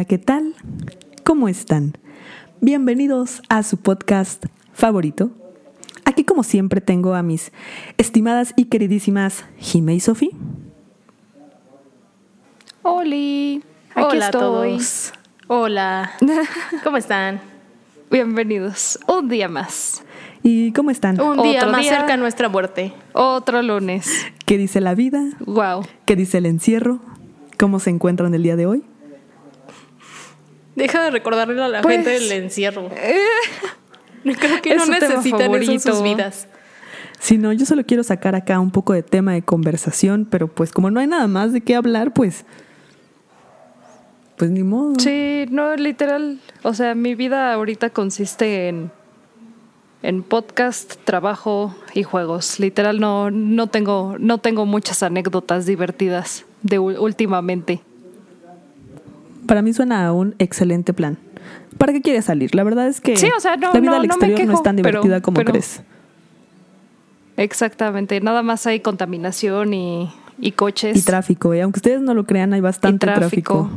Hola, ¿qué tal? ¿Cómo están? Bienvenidos a su podcast favorito. Aquí como siempre tengo a mis estimadas y queridísimas Jime y Sofi. Oli, aquí Hola a estoy. todos. Hola. ¿Cómo están? Bienvenidos. Un día más. ¿Y cómo están? Un día Otro más día. cerca a nuestra muerte. Otro lunes. ¿Qué dice la vida? Wow. ¿Qué dice el encierro? ¿Cómo se encuentran el día de hoy? Deja de recordarle a la Pues, gente del encierro. Creo que es no necesitan eso en sus vidas. Si no, yo solo quiero sacar acá un poco de tema de conversación, pero pues como no hay nada más de qué hablar, pues... Pues ni modo. Sí, no, literal. O sea, mi vida ahorita consiste en, en podcast, trabajo y juegos. Literal, no, no, tengo, no tengo muchas anécdotas divertidas de últimamente. Para mí suena a un excelente plan. ¿Para qué quieres salir? La verdad es que Sí, o sea, no- la vida no- al no exterior no, es tan divertida pero- como pero- crees. Exactamente. Nada más hay contaminación y, y coches. Y tráfico, ¿eh? aunque ustedes no lo crean, hay bastante Y tráfico. tráfico.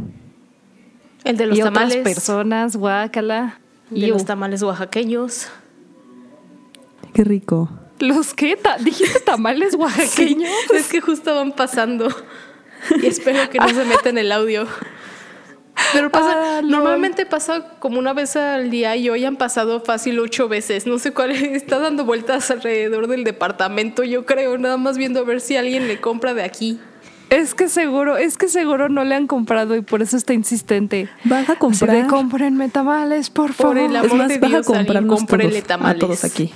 El de los y otras tamales. personas, guácala. De Iu. los tamales oaxaqueños. Qué rico. ¿Los qué? Ta- ¿Dijiste tamales oaxaqueños? Es que justo van pasando. Y espero que no se meta en el audio. Pero pasa, Ah, normalmente pasa como una vez al día y hoy han pasado fácil ocho veces. No sé cuál está dando vueltas alrededor del departamento, yo creo, nada más viendo a ver si alguien le compra de aquí. Es que seguro, es que seguro no le han comprado y por eso está insistente. Baja a Así comprar. de, cómprenme tamales, por Por favor. el es amor más, de baja a Dios, comprarnos a tamales. todos aquí.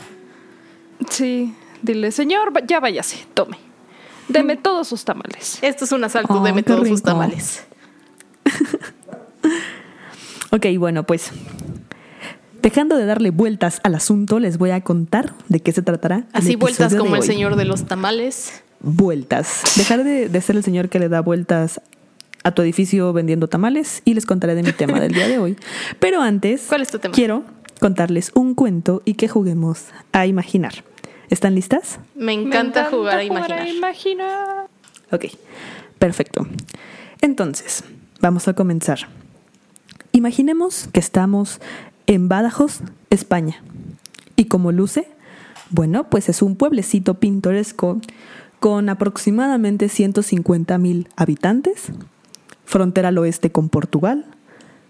Sí, dile, señor, va- ya váyase, tome. Deme todos sus tamales. Esto es un asalto Oh, de qué todos sus tamales. Ok, bueno, pues dejando de darle vueltas al asunto, les voy a contar de qué se tratará. el Así vueltas como el señor de los tamales. Vueltas. Dejar de, de ser el señor que le da vueltas a tu edificio vendiendo tamales y les contaré de mi tema del día de hoy. Pero antes, ¿Cuál es tu tema? quiero contarles un cuento y que juguemos a imaginar. ¿Están listas? Me encanta, Me jugar a imaginar. imaginar. Ok, perfecto. Entonces, vamos a comenzar. Imaginemos que estamos en Badajoz, España. ¿Y como luce? Bueno, pues es un pueblecito pintoresco con aproximadamente 150 mil habitantes, frontera al oeste con Portugal,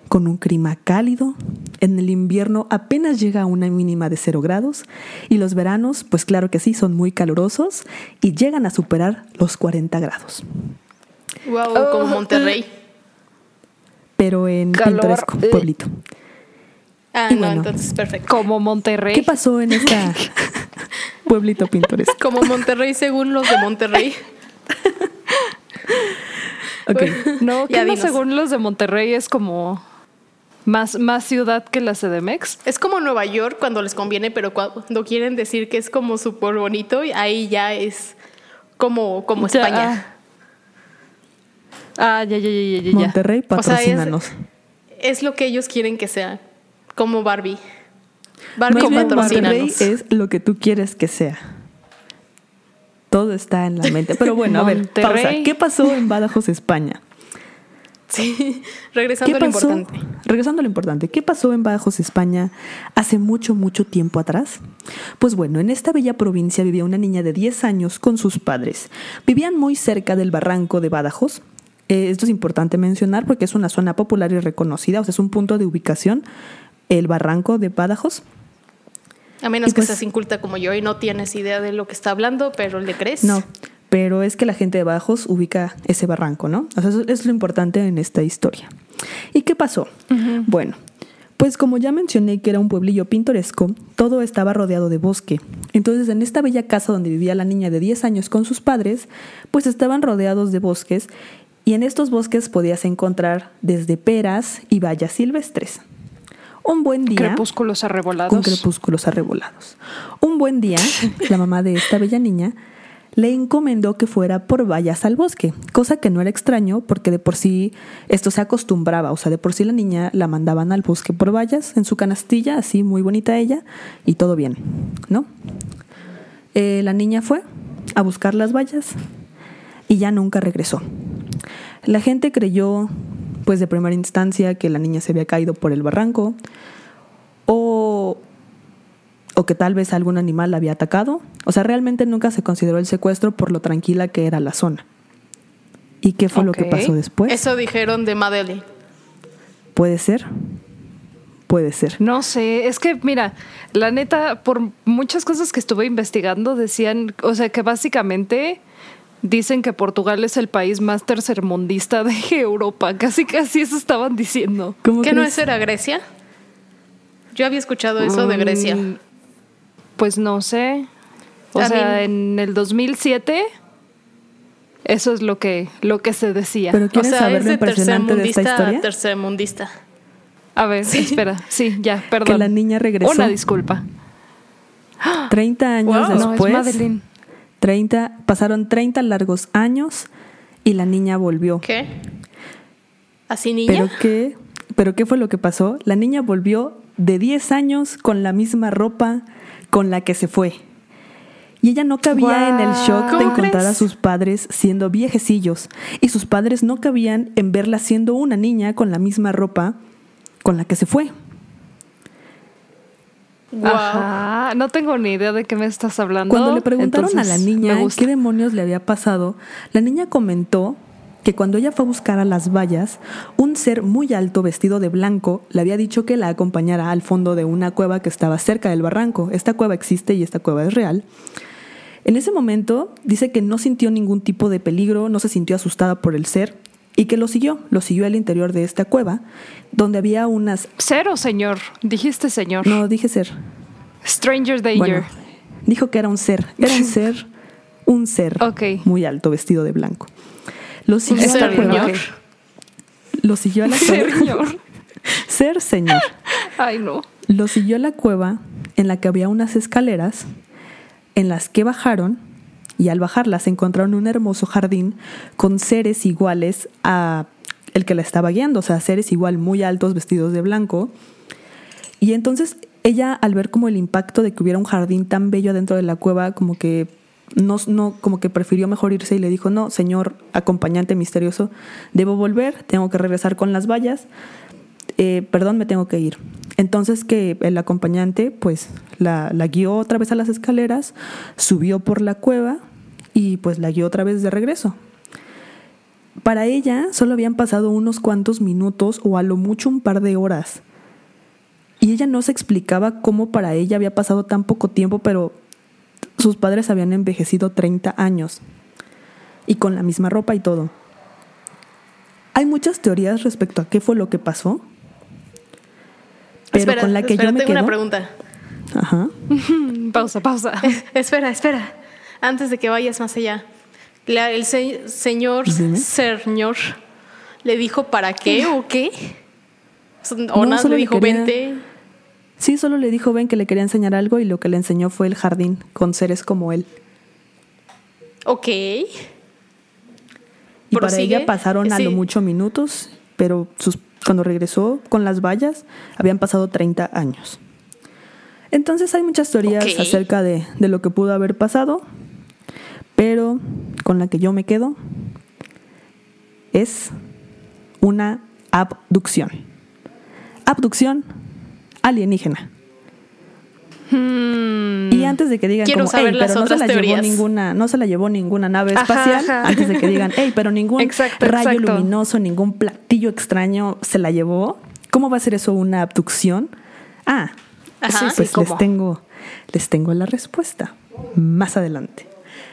con un clima cálido. En el invierno apenas llega a una mínima de 0 grados y los veranos, pues claro que sí, son muy calurosos y llegan a superar los 40 grados. Wow, Oh, como Monterrey. Pero en Calor. pintoresco Eh. pueblito. Ah, Y no, bueno. entonces perfecto. Como Monterrey. ¿Qué pasó en esta pueblito pintoresco? Como Monterrey según los de Monterrey. Ok. No, Ya que no, según los de Monterrey es como más, más ciudad que la CDMX. Es como Nueva York cuando les conviene, pero cuando quieren decir que es como súper bonito, ahí ya es como, como Ya. España. Ah, ya, ya, ya. Monterrey, O sea, es- patrocínanos. Es lo que ellos quieren que sea, como Barbie. Barbie bien, Monterrey patrocínanos. es lo que tú quieres que sea. Todo está en la mente. Pero bueno, a ver, pausa. ¿Qué pasó en Badajoz, España? Sí, regresando ¿Qué a lo pasó? importante. Regresando a lo importante, ¿qué pasó en Badajoz, España, hace mucho, mucho tiempo atrás? Pues bueno, en esta bella provincia vivía una niña de 10 años con sus padres. Vivían muy cerca del barranco de Badajoz. Eh, esto es importante mencionar porque es una zona popular y reconocida, o sea, es un punto de ubicación, el barranco de Badajoz. A menos Y que pues- seas inculta como yo y no tienes idea de lo que está hablando, pero le crees. No, pero es que la gente de Badajoz ubica ese barranco, ¿no? O sea, eso es lo importante en esta historia. ¿Y qué pasó? Bueno, pues como ya mencioné que era un pueblillo pintoresco, todo estaba rodeado de bosque. Entonces, en esta bella casa donde vivía la niña de 10 años con sus padres, pues estaban rodeados de bosques y en estos bosques podías encontrar desde peras y bayas silvestres. Un buen día Crepúsculos arrebolados. con crepúsculos arrebolados. Un buen día, la mamá de esta bella niña le encomendó que fuera por vallas al bosque, cosa que no era extraño porque de por sí esto se acostumbraba, o sea, de por sí la niña la mandaban al bosque por vallas en su canastilla, así muy bonita ella, y todo bien, ¿no? Eh, la niña fue a buscar las vallas y ya nunca regresó. La gente creyó pues de primera instancia que la niña se había caído por el barranco o, o que tal vez algún animal la había atacado. O sea, realmente nunca se consideró el secuestro por lo tranquila que era la zona. ¿Y qué fue lo que pasó después? Eso dijeron de Madeleine. Puede ser. Puede ser. No sé, es que mira, la neta, por muchas cosas que estuve investigando, decían, o sea, que básicamente dicen que Portugal es el país más tercermundista de Europa. Casi, casi eso estaban diciendo. ¿Cómo ¿Qué no es era Grecia? Yo había escuchado eso de Grecia. Mm, Pues no sé. O A sea, mí- en el 2007, eso es lo que, lo que se decía. Pero O ¿quieres sea, saber lo de impresionante de esta tercermundista a historia? tercermundista. A ver, espera. Sí, ya, perdón. Que la niña regresó Una disculpa. 30 años Wow. No, es después. Madeline. 30, pasaron 30 largos años y la niña volvió. ¿Qué? ¿Así niña? ¿Pero qué, ¿Pero qué fue lo que pasó? La niña volvió de 10 años con la misma ropa con la que se fue. Y ella no cabía en el shock de ¿Cómo encontrar a sus padres siendo viejecillos. Y sus padres no cabían en verla siendo una niña con la misma ropa con la que se fue. Ajá, no tengo ni idea de qué me estás hablando. Cuando le preguntaron a la niña qué demonios le había pasado, la niña comentó que cuando ella fue a buscar a las vallas, un ser muy alto vestido de blanco le había dicho que la acompañara al fondo de una cueva que estaba cerca del barranco. Esta cueva existe y esta cueva es real. En ese momento dice que no sintió ningún tipo de peligro, no se sintió asustada por el ser y que lo siguió, lo siguió al interior de esta cueva, donde había unas... Cero, señor. Dijiste señor. No, dije ser. Stranger danger. Bueno, dijo que era un ser, era un ser, un ser Ok. muy alto, vestido de blanco. Lo siguió Un a la cueva. señor. Lo siguió a la cueva. Señor. Ser señor. Ay, no. Lo siguió a la cueva en la que había unas escaleras en las que bajaron y al bajarlas encontraron un hermoso jardín con seres iguales a el que la estaba guiando, o sea, seres igual muy altos vestidos de blanco. Y entonces ella al ver como el impacto de que hubiera un jardín tan bello adentro de la cueva, como que no, no como que prefirió mejor irse y le dijo, "No, señor acompañante misterioso, debo volver, tengo que regresar con las vallas." eh, perdón, me tengo que ir. Entonces que el acompañante pues la, guió otra vez a las escaleras, subió por la cueva y pues la guió otra vez de regreso. Para ella solo habían pasado unos cuantos minutos o a lo mucho un par de horas. Y ella no se explicaba cómo para ella había pasado tan poco tiempo, pero sus padres habían envejecido 30 años. Y con la misma ropa y todo. Hay muchas teorías respecto a qué fue lo que pasó. Pero espera, con la que espera, yo me tengo quedo. una pregunta. Ajá. Pausa, pausa. espera, espera. Antes de que vayas más allá. La- el se- señor, Dime. señor, ¿le dijo para qué o qué? O No, solo le le dijo quería- vente. Sí, solo le dijo Ben que le quería enseñar algo y lo que le enseñó fue el jardín con seres como él. Ok. Y para ella pasaron a lo mucho minutos, pero sus, cuando regresó con las vallas habían pasado 30 años. Entonces hay muchas teorías acerca de, de lo que pudo haber pasado, pero con la que yo me quedo es una abducción. Abducción alienígena. Y antes de que digan. Quiero como, saber "Ey, las pero no se la llevó teorías". ninguna, no se la llevó ninguna nave espacial, ajá. antes de que digan, hey, pero ningún Exacto, rayo exacto. luminoso, ningún platillo extraño se la llevó. ¿Cómo va a ser eso una abducción? Ah, Ajá. pues les tengo, les tengo la respuesta. Más adelante.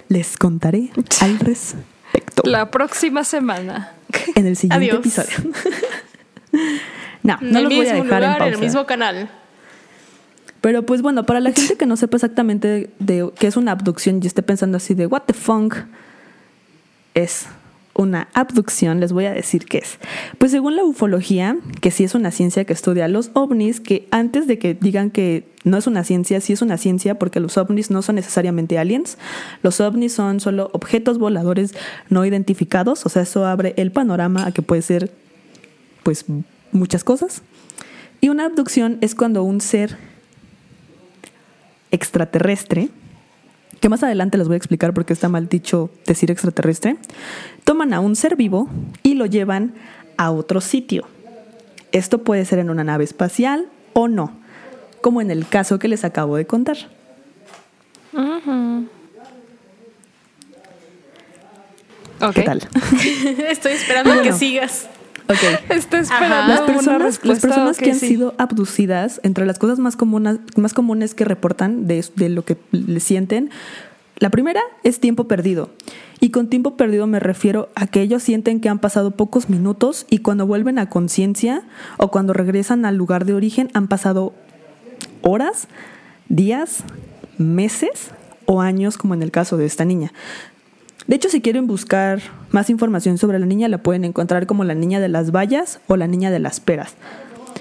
Les contaré al respecto La próxima semana. en el siguiente Adiós. episodio. no, no los voy a dejar en lugar, en el pausa. mismo canal. Pero pues bueno, para la gente que no sepa exactamente de, qué es una abducción y esté pensando así de what the funk es una abducción, les voy a decir qué es. Pues según la ufología, que sí es una ciencia que estudia los ovnis, que antes de que digan que no es una ciencia, sí es una ciencia porque los ovnis no son necesariamente aliens. Los ovnis son solo objetos voladores no identificados, o sea, eso abre el panorama a que puede ser pues muchas cosas. Y una abducción es cuando un ser extraterrestre, que más adelante les voy a explicar por qué está mal dicho decir extraterrestre, toman a un ser vivo y lo llevan a otro sitio. Esto puede ser en una nave espacial o no, como en el caso que les acabo de contar. ¿Qué tal? Estoy esperando Bueno. que sigas. Ok. Estoy Ajá. esperando Las una personas, las personas que han sí. sido abducidas, entre las cosas más comunes, más comunes que reportan de, de lo que le sienten, la primera es tiempo perdido. Y con tiempo perdido me refiero a que ellos sienten que han pasado pocos minutos y cuando vuelven a conciencia o cuando regresan al lugar de origen han pasado horas, días, meses o años como en el caso de esta niña. De hecho, si quieren buscar más información sobre la niña, la pueden encontrar como la niña de las vallas o la niña de las peras.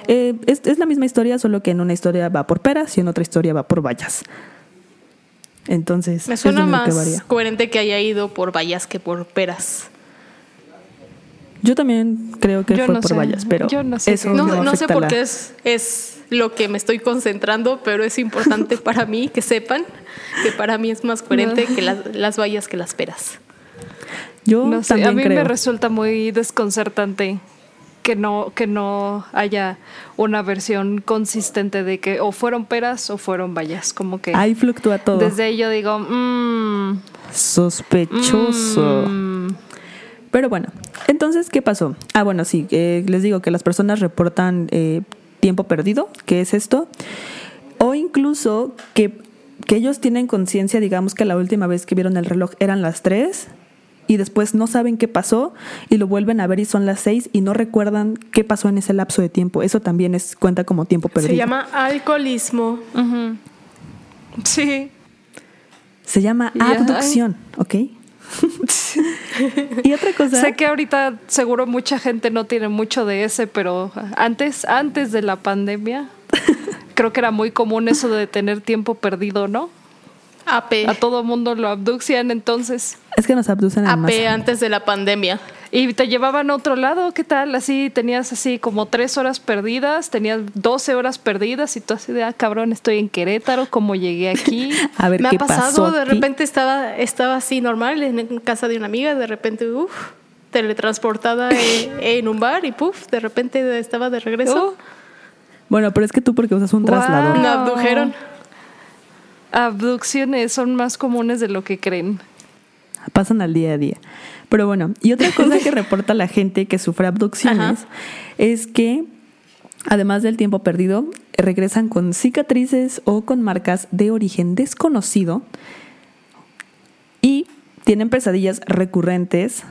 Eh, es, es la misma historia, solo que en una historia va por peras y en otra historia va por vallas. Entonces, Me es suena que más varía. coherente que haya ido por vallas que por peras. Yo también creo que Yo fue no por sé. vallas, pero Yo no sé eso No, sé afecta por la- qué es, es lo que me estoy concentrando, pero es importante para mí que sepan que para mí es más coherente que las, las vallas que las peras. Yo No sé, también a mí creo. me resulta muy desconcertante que no, que no haya una versión consistente de que o fueron peras o fueron vallas. Como que Ahí fluctúa todo. desde ahí yo digo, mmm, Sospechoso. mm, Pero bueno, entonces, ¿qué pasó? Ah, bueno, sí, eh, les digo que las personas reportan eh, tiempo perdido, ¿qué es esto? O incluso que, que ellos tienen conciencia, digamos que la última vez que vieron el reloj eran las 3 y después no saben qué pasó y lo vuelven a ver y son las 6 y no recuerdan qué pasó en ese lapso de tiempo. Eso también es cuenta como tiempo perdido. Se llama alcoholismo. sí. Se llama abducción, ¿ok? y otra cosa... Sé que ahorita seguro mucha gente no tiene mucho de ese, pero antes, antes de la pandemia, creo que era muy común eso de tener tiempo perdido, ¿no? AP. A todo mundo lo abducían entonces. Es que nos abducen en AP antes de la pandemia. Y te llevaban a otro lado, ¿qué tal? Así tenías así como tres horas perdidas, tenías 12 horas perdidas y tú así de, ah, cabrón, estoy en Querétaro, ¿cómo llegué aquí? A ver Me qué ha pasado, pasó de aquí? repente estaba, estaba así normal en, casa de una amiga, de repente, uff, teletransportada en, en un bar y puff, de repente estaba de regreso. Oh, Bueno, pero es que tú porque usas un Guau. traslador. Me abdujeron. Abducciones son más comunes de lo que creen. pasan al día a día. Pero bueno, y otra cosa que reporta la gente que sufre abducciones Ajá. es que, además del tiempo perdido, regresan con cicatrices o con marcas de origen desconocido y tienen pesadillas recurrentes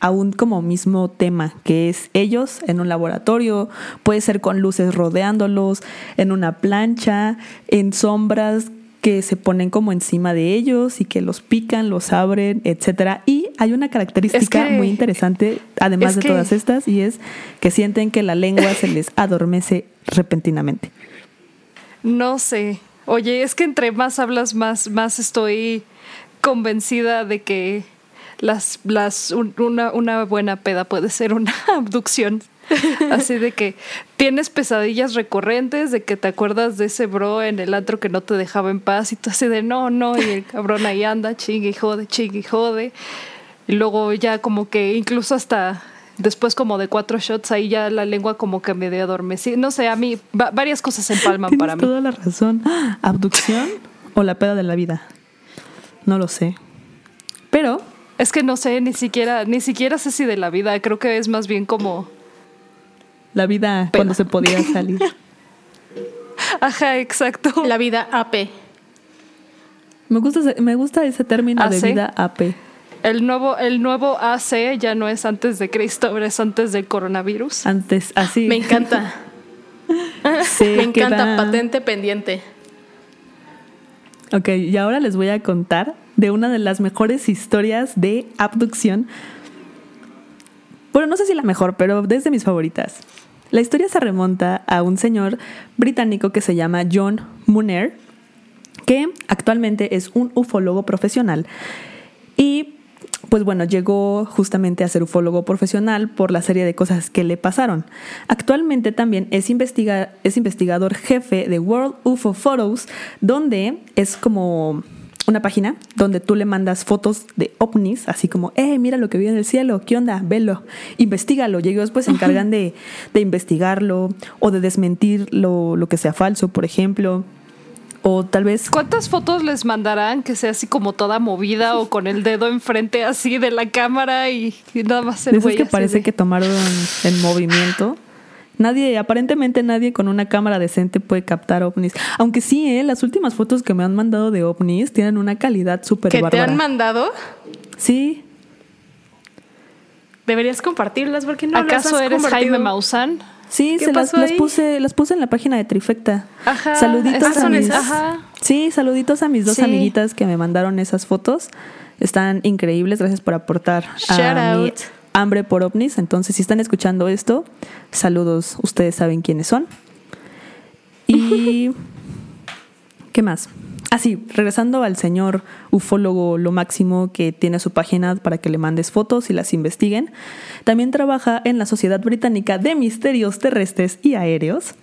aún como mismo tema, que es ellos en un laboratorio, puede ser con luces rodeándolos, en una plancha, en sombras que se ponen como encima de ellos y que los pican, los abren, etcétera. Y hay una característica Es que- muy interesante, además de que- todas estas, y es que sienten que la lengua se les adormece repentinamente. No sé. Oye, es que entre más hablas, más, más estoy convencida de que las, las, un- una, una buena peda puede ser una abducción. Así de que tienes pesadillas recurrentes, de que te acuerdas de ese bro en el antro que no te dejaba en paz y tú así de no, no, y el cabrón ahí anda, chingue y jode, chingue y jode. Y luego ya como que incluso hasta después como de cuatro shots ahí ya la lengua como que medio adormecida. No sé, a mí va- varias cosas se empalman para mí. toda la razón. ¿Abducción o la peda de la vida? No lo sé. Pero Es que no sé, ni siquiera, ni siquiera sé si de la vida, creo que es más bien como, la vida cuando se podía salir. ajá, exacto. La vida AP. Me gusta, ese- me gusta ese término de vida AP. El nuevo, el nuevo AC ya no es antes de Cristo, ahora es antes del coronavirus. Antes, así. Me encanta. Me encanta patente pendiente. Ok, y ahora les voy a contar de una de las mejores historias de abducción. Bueno, no sé si la mejor, pero desde mis favoritas. La historia se remonta a un señor británico que se llama John Munner, que actualmente es un ufólogo profesional. Y pues bueno, llegó justamente a ser ufólogo profesional por la serie de cosas que le pasaron. Actualmente también es, investiga- es investigador jefe de World UFO Photos, donde es como una página donde tú le mandas fotos de ovnis, así como, eh, mira lo que vi en el cielo, ¿qué onda? Velo, investigalo. Y ellos después se encargan de, de investigarlo o de desmentir lo, lo que sea falso, por ejemplo. O tal vez ¿Cuántas fotos les mandarán que sea así como toda movida o con el dedo enfrente así de la cámara y, y nada más el de güey que parece de- que tomaron en movimiento. Nadie, aparentemente nadie con una cámara decente puede captar ovnis. Aunque sí, ¿eh? las últimas fotos que me han mandado de ovnis tienen una calidad súper que te bárbara. han mandado, Sí, deberías compartirlas porque no las ¿Acaso has eres compartido? Jaime Maussan? sí, ¿Qué se las, pasó las ahí? puse, las puse en la página de Trifecta. Ajá. Saluditos a mis. Ajá. Sí, saluditos a mis dos Sí. amiguitas que me mandaron esas fotos. Están increíbles, gracias por aportar Shout a mi out. Hambre por ovnis. Entonces, si están escuchando esto, saludos, ustedes saben quiénes son. Y ¿qué más? Ah, sí, regresando al señor ufólogo lo máximo que tiene su página para que le mandes fotos y las investiguen. También trabaja en la Sociedad Británica de Misterios Terrestres y Aéreos.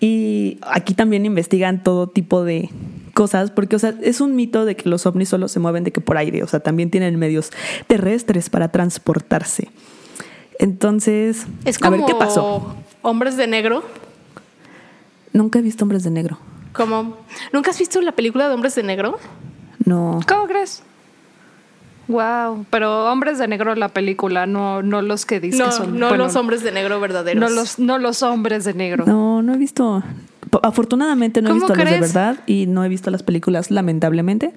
Y aquí también investigan todo tipo de cosas, porque o sea, es un mito de que los ovnis solo se mueven de que por aire, o sea, también tienen medios terrestres para transportarse. Entonces, Es a como ver qué pasó. Hombres de Negro. Nunca he visto hombres de negro. Como, ¿Nunca has visto la película de Hombres de Negro? No. ¿Cómo crees? Wow, pero hombres de negro la película, no, no los que dicen No, que son. no bueno, los hombres de negro verdaderos. No los, no los hombres de negro. No, no he visto. Afortunadamente no he ¿Cómo visto los de crees? verdad y no he visto las películas, lamentablemente.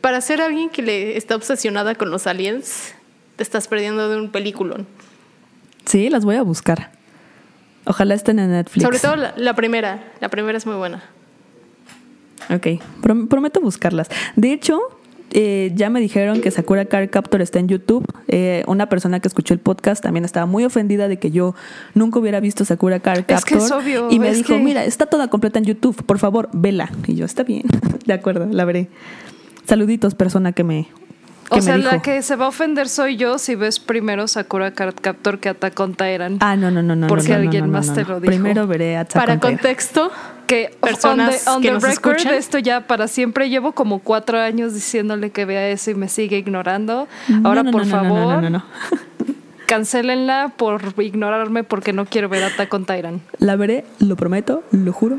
Para ser alguien que le está obsesionada con los aliens, te estás perdiendo de un peliculón. Sí, las voy a buscar. Ojalá estén en Netflix. Sobre todo la, la primera. La primera es muy buena. Ok, prom- prometo buscarlas. De hecho, eh, ya me dijeron que Sakura Card Captor está en YouTube. Eh, una persona que escuchó el podcast también estaba muy ofendida de que yo nunca hubiera visto Sakura Card Es que Captor. es obvio, y me es dijo, que- mira, está toda completa en YouTube, por favor, vela. Y yo, está bien, de acuerdo, la veré. Saluditos, persona que me, que o sea, dijo. la que se va a ofender soy yo si ves primero Sakura Card Captor que Attack on. Ah, no, no, no, no. Porque no, no, alguien no, no, más no, te lo dijo. Primero veré Attack Para on contexto, que personas on the, on que the nos record, escuchan. esto ya para siempre. Llevo como cuatro años diciéndole que vea eso y me sigue ignorando. No, Ahora, no, por no, no, no, favor, no, no, no. cancelenla por ignorarme porque no quiero ver Attack on Titan. La veré, lo prometo, lo juro,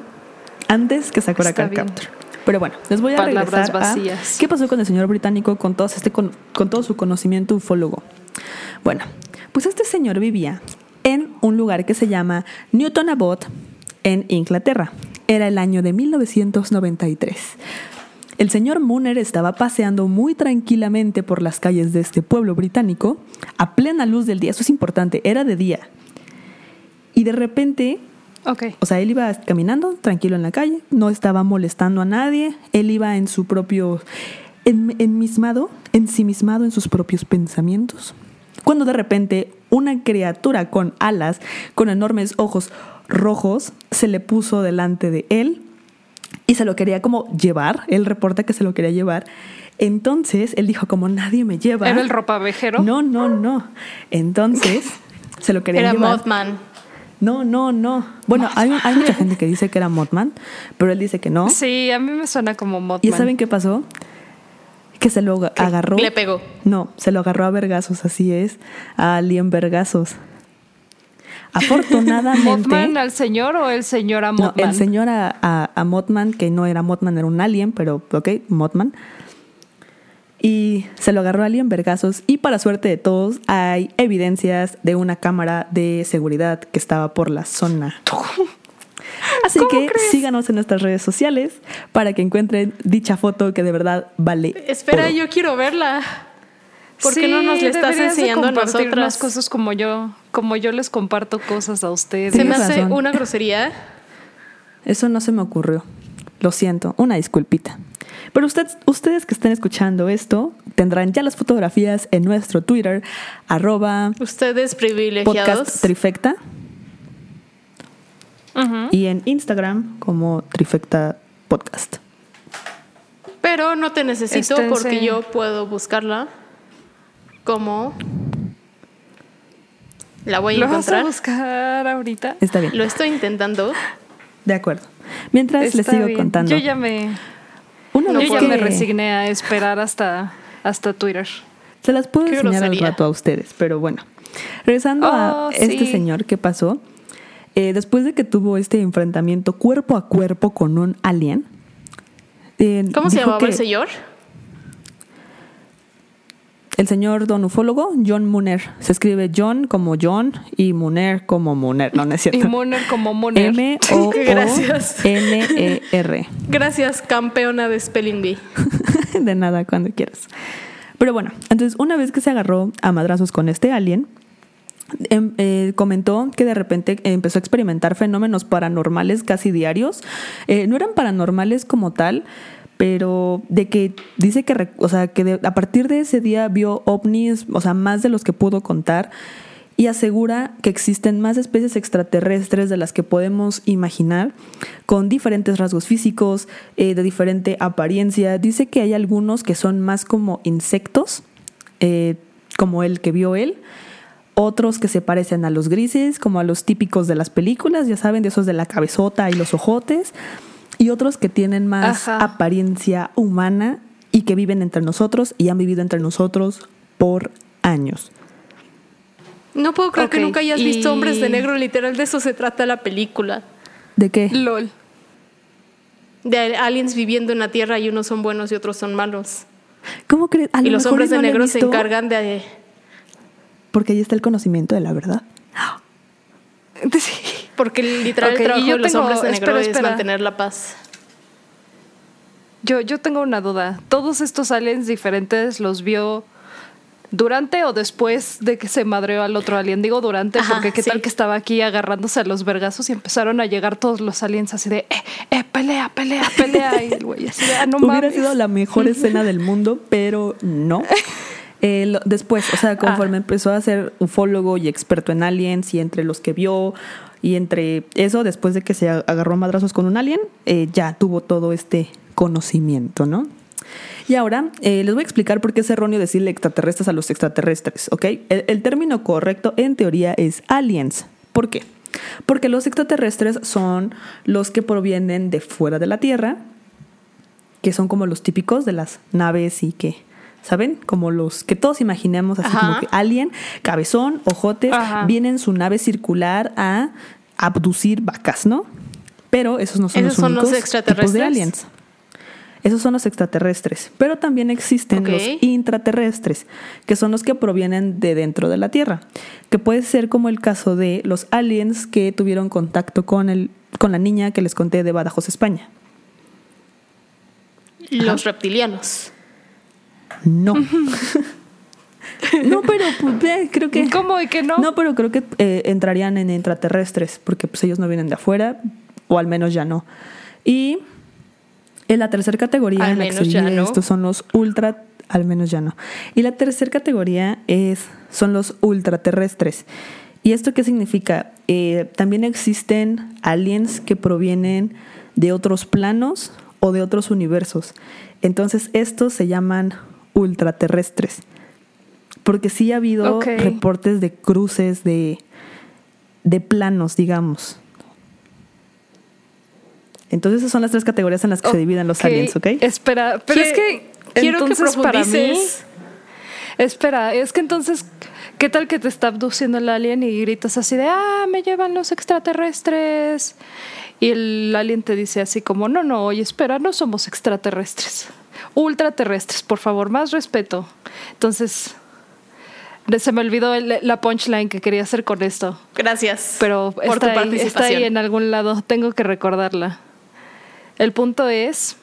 antes que Sakura Card. Pero bueno, les voy a Palabras regresar a vacías. qué pasó con el señor británico con todo este con, con todo su conocimiento ufólogo. Bueno, pues este señor vivía en un lugar que se llama Newton Abbot en Inglaterra. Era el año de 1993. El señor Mooner estaba paseando muy tranquilamente por las calles de este pueblo británico a plena luz del día. Eso es importante, era de día. Y de repente o sea, él iba caminando tranquilo en la calle, no estaba molestando a nadie, él iba en su propio, en, enmismado, ensimismado en sus propios pensamientos. Cuando de repente una criatura con alas, con enormes ojos rojos, se le puso delante de él y se lo quería como llevar, él reporta que se lo quería llevar. Entonces él dijo, como nadie me lleva. ¿Era el ropavejero? No, no, no. Entonces se lo quería era llevar. Mothman. No, no, no. Bueno, hay, hay mucha gente que dice que era Mothman, pero él dice que no. Sí, a mí me suena como Mothman. ¿Y saben qué pasó? Que se lo agarró. Le pegó. No, se lo agarró a vergazos, así es. A Alien Vergazos. Afortunadamente. ¿Mothman al señor o el señor a no, Mothman? el señor a, a, a Mothman, que no era Mothman, era un alien, pero ok, Mothman. Y se lo agarró Alien Vergazos. Y para suerte de todos, hay evidencias de una cámara de seguridad que estaba por la zona. Así ¿Cómo que crees? síganos en nuestras redes sociales para que encuentren dicha foto que de verdad vale. Espera, oro. yo quiero verla. ¿Por qué Sí, no nos la estás enseñando a nosotras? cosas como yo, como yo les comparto cosas a ustedes. Se me hace razón. una grosería. Eso no se me ocurrió. Lo siento, una disculpita. Pero usted, ustedes que estén escuchando esto tendrán ya las fotografías en nuestro Twitter, arroba Ustedes podcast privilegiados. trifecta Ujú. y en Instagram como trifecta podcast. Pero no te necesito Esténse. porque yo puedo buscarla como la voy a ¿Lo vas a encontrar. buscar ahorita? Está bien, Lo estoy intentando. de acuerdo. Mientras les sigo bien. contando. Yo ya me... Una No, vez ya que me resigné a esperar hasta, hasta Twitter. se las puedo Qué enseñar al rato a ustedes, pero bueno. Regresando a Oh, este sí. señor, ¿qué pasó? Eh, después de que tuvo este enfrentamiento cuerpo a cuerpo con un alien. eh, ¿Cómo se llamaba el que señor? El señor don ufólogo, John Muner. Se escribe John como John y Muner como Muner. No, no es Y cierto. Moner como Moner. Gracias. M-O-O-N-E-R. Gracias, campeona de Spelling Bee. de nada, cuando quieras. Pero bueno, entonces una vez que se agarró a madrazos con este alien, em- eh, comentó que de repente empezó a experimentar fenómenos paranormales casi diarios. Eh, no eran paranormales como tal, pero de que dice que, o sea, que de- a partir de ese día vio ovnis, o sea, más de los que pudo contar. Y asegura que existen más especies extraterrestres de las que podemos imaginar, con diferentes rasgos físicos, eh, de diferente apariencia. Dice que hay algunos que son más como insectos, eh, como el que vio él, otros que se parecen a los grises, como a los típicos de las películas, ya saben, de esos de la cabezota y los ojotes, y otros que tienen más Ajá. apariencia humana y que viven entre nosotros y han vivido entre nosotros por años. No puedo creer que nunca hayas y- visto Hombres de Negro, literal, de eso se trata la película. ¿De qué? LOL. De aliens viviendo en la Tierra y unos son buenos y otros son malos. ¿Cómo crees? Y lo los hombres de no negro se encargan de... Porque ahí está el conocimiento de la verdad. Sí. Porque literal Ok, el y trabajo yo de los tengo- hombres de negro espera, es espera. mantener la paz. Yo, yo tengo una duda. ¿Todos estos aliens diferentes los vio durante o después de que se madreó al otro alien? Digo durante Ajá, porque qué sí. tal que estaba aquí agarrándose a los vergazos y empezaron a llegar todos los aliens así de, eh, eh, pelea, pelea, pelea. Y el güey así de, ah, no Hubiera mames. sido la mejor escena del mundo, pero no. Eh, lo- después, o sea, Ah. conforme empezó a ser ufólogo y experto en aliens y entre los que vio y entre eso, después de que se ag- agarró madrazos con un alien, eh, ya tuvo todo este conocimiento, ¿no? Y ahora eh, les voy a explicar por qué es erróneo decirle extraterrestres a los extraterrestres, ¿ok? El, el término correcto en teoría es aliens. ¿Por qué? Porque los extraterrestres son los que provienen de fuera de la Tierra, que son como los típicos de las naves y que, ¿saben? Como los que todos imaginemos, así Ajá. como que alien, cabezón, ojotes, Ajá. viene en su nave circular a abducir vacas, ¿no? Pero esos no son ¿Esos los son los únicos tipos de extraterrestres? aliens. Esos son los extraterrestres, pero también existen los intraterrestres, que son los que provienen de dentro de la Tierra, que puede ser como el caso de los aliens que tuvieron contacto con el con la niña que les conté de Badajoz, España. Los reptilianos. No. no, pero pues, eh, creo que ¿Cómo y que no? No, pero creo que eh, entrarían en intraterrestres, porque pues ellos no vienen de afuera, o al menos ya no. Y en la tercera categoría Al en la que ya no. estos son los ultra, al menos ya no. Y la tercera categoría es, son los ultraterrestres. ¿Y esto qué significa? Eh, también existen aliens que provienen de otros planos o de otros universos. Entonces estos se llaman ultraterrestres. Porque sí ha habido reportes de cruces de, de planos, digamos. Entonces esas son las tres categorías en las que se dividen los aliens, ¿ok? Espera, pero es que quiero que entonces para mí profundices. Espera, es que entonces ¿qué tal que te está abduciendo el alien y gritas así de, "Ah, me llevan los extraterrestres"? Y el alien te dice así como, "No, no, oye, espera, no somos extraterrestres. Ultraterrestres, por favor, más respeto." Entonces se me olvidó el- la punchline que quería hacer con esto. Gracias Pero por está, tu ahí, participación. está ahí en algún lado, tengo que recordarla. El punto es...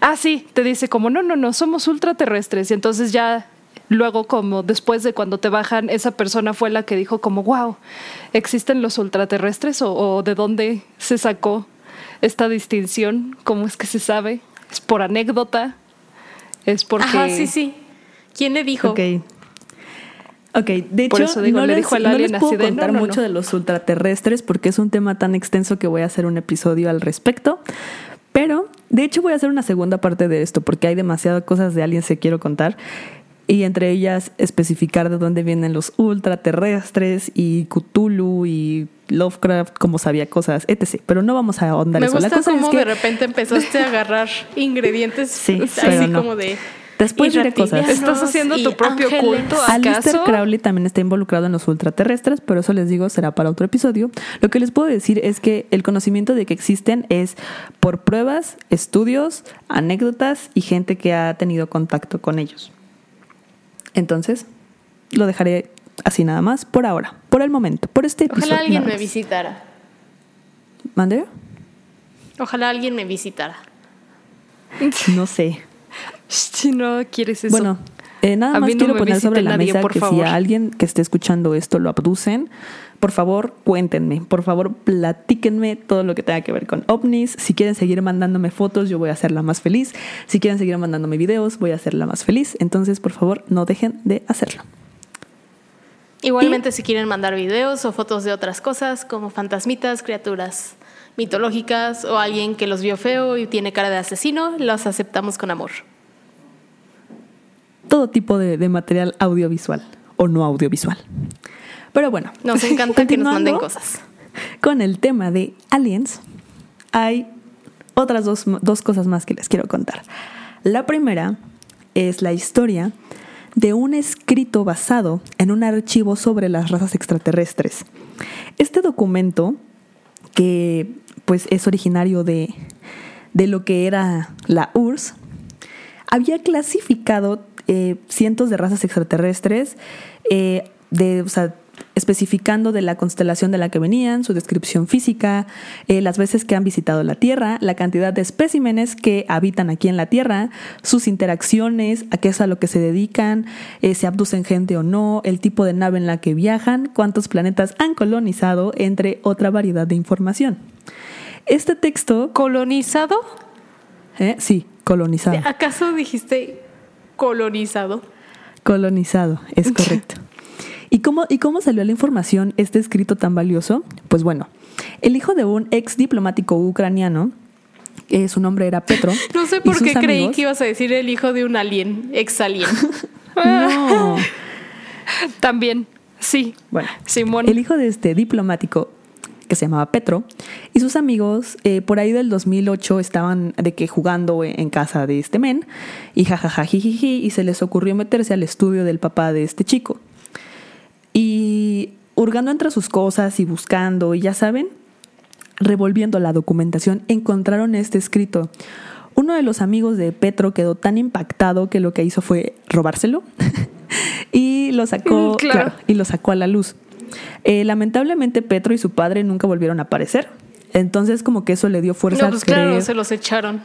Ah, sí, te dice como, no, no, no, somos ultraterrestres. Y entonces ya luego como después de cuando te bajan, esa persona fue la que dijo como, wow, ¿existen los ultraterrestres? ¿O, o de dónde se sacó esta distinción? ¿Cómo es que se sabe? ¿Es por anécdota? ¿Es porque... Ajá, sí, sí. ¿Quién le dijo? Ok. Ok, de Por hecho, digo, no, le les, dijo no les puedo de, contar "No, no, mucho no". de los ultraterrestres porque es un tema tan extenso que voy a hacer un episodio al respecto. Pero, de hecho, voy a hacer una segunda parte de esto porque hay demasiadas cosas de aliens que quiero contar. Y entre ellas especificar de dónde vienen los ultraterrestres y Cthulhu y Lovecraft, como sabía cosas, etc. Pero no vamos a ahondar Me eso. La gusta cosa es cómo que de repente empezaste a agarrar ingredientes Sí, así pero no. como de. Después diré cosas. ¿Estás haciendo tu propio ángeles. culto? Alistair. Crowley también está involucrado en los ultraterrestres, pero eso les digo será para otro episodio. Lo que les puedo decir es que el conocimiento de que existen es por pruebas, estudios, anécdotas y gente que ha tenido contacto con ellos. Entonces, lo dejaré así nada más por ahora, por el momento, por este episodio. Ojalá alguien me visitara. ¿Mande? Ojalá alguien me visitara. No sé. Si no quieres eso. Bueno, eh, nada A más no quiero me poner sobre la nadie, mesa que si a alguien que esté escuchando esto lo abducen, por favor cuéntenme, por favor platíquenme todo lo que tenga que ver con ovnis. Si quieren seguir mandándome fotos, yo voy a ser la más feliz. Si quieren seguir mandándome videos, voy a ser la más feliz. Entonces, por favor, no dejen de hacerlo. Igualmente, si quieren mandar videos o fotos de otras cosas, como fantasmitas, criaturas mitológicas o alguien que los vio feo y tiene cara de asesino, los aceptamos con amor. Todo tipo de, de material audiovisual o no audiovisual. Pero bueno, Nos encanta que nos manden cosas. Con el tema de aliens, hay otras dos, dos cosas más que les quiero contar. La primera es la historia de un escrito basado en un archivo sobre las razas extraterrestres. Este documento, que pues es originario de, de lo que era la URSS, había clasificado eh, cientos de razas extraterrestres, eh, de, o sea, especificando de la constelación de la que venían, su descripción física, eh, las veces que han visitado la Tierra, la cantidad de especímenes que habitan aquí en la Tierra, sus interacciones, a qué es a lo que se dedican, eh, si abducen gente o no, el tipo de nave en la que viajan, cuántos planetas han colonizado, entre otra variedad de información. Este texto, ¿Colonizado? eh, sí, colonizado. ¿Acaso dijiste colonizado? Colonizado, es correcto. ¿Y cómo, ¿Y cómo salió la información este escrito tan valioso? Pues bueno, el hijo de un ex diplomático ucraniano, eh, su nombre era Petro. No sé por qué creí que ibas a decir el hijo de un alien, ex alien. No. También. Sí. Bueno, Simón. el hijo de este diplomático que se llamaba Petro y sus amigos eh, por ahí del 2008 estaban de que jugando en casa de este men y jajaja jijiji y se les ocurrió meterse al estudio del papá de este chico y hurgando entre sus cosas y buscando y ya saben revolviendo la documentación encontraron este escrito uno de los amigos de Petro quedó tan impactado que lo que hizo fue robárselo y lo sacó Mm, claro. claro, y lo sacó a la luz. Eh, lamentablemente Petro y su padre nunca volvieron a aparecer. Entonces como que eso le dio fuerza No, a pues claro, creer- se los echaron.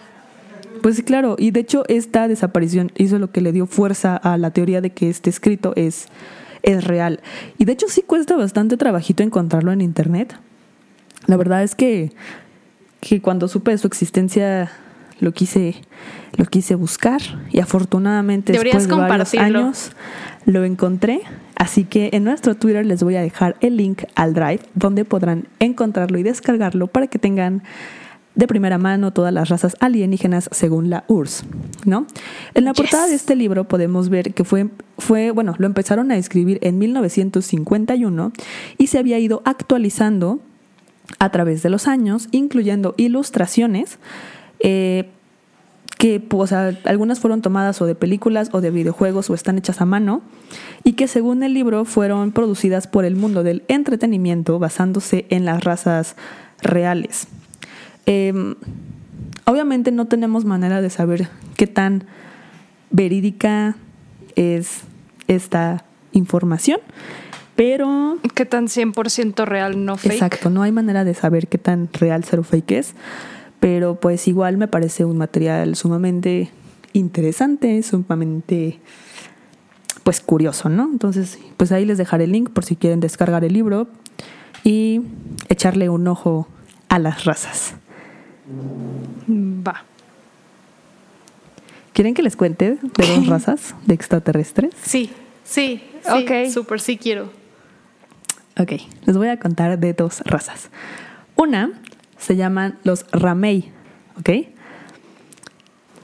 Pues claro, y de hecho esta desaparición hizo lo que le dio fuerza a la teoría de que este escrito es, es real. Y de hecho sí cuesta bastante trabajito encontrarlo en internet. La verdad es que, que cuando supe de su existencia lo quise, lo quise buscar y afortunadamente Deberías después de varios años lo encontré. Así que en nuestro Twitter les voy a dejar el link al Drive donde podrán encontrarlo y descargarlo para que tengan de primera mano todas las razas alienígenas según la URSS, ¿no? En la portada de este libro podemos ver que fue, fue, bueno, lo empezaron a escribir en 1951 y se había ido actualizando a través de los años, incluyendo ilustraciones eh, que pues, a- algunas fueron tomadas o de películas o de videojuegos o están hechas a mano y que según el libro fueron producidas por el mundo del entretenimiento basándose en las razas reales. Em, obviamente no tenemos manera de saber qué tan verídica es esta información, pero ¿Qué tan 100% real, no fake? Exacto, no hay manera de saber qué tan real cero fake es, pero pues igual me parece un material sumamente interesante, sumamente pues curioso, ¿no? Entonces, pues ahí les dejaré el link por si quieren descargar el libro y echarle un ojo a las razas. Va. ¿Quieren que les cuente de dos razas de extraterrestres? Sí, sí, sí. Ok. Súper sí quiero. Ok, les voy a contar de dos razas. Una se llaman los Ramey, ¿ok?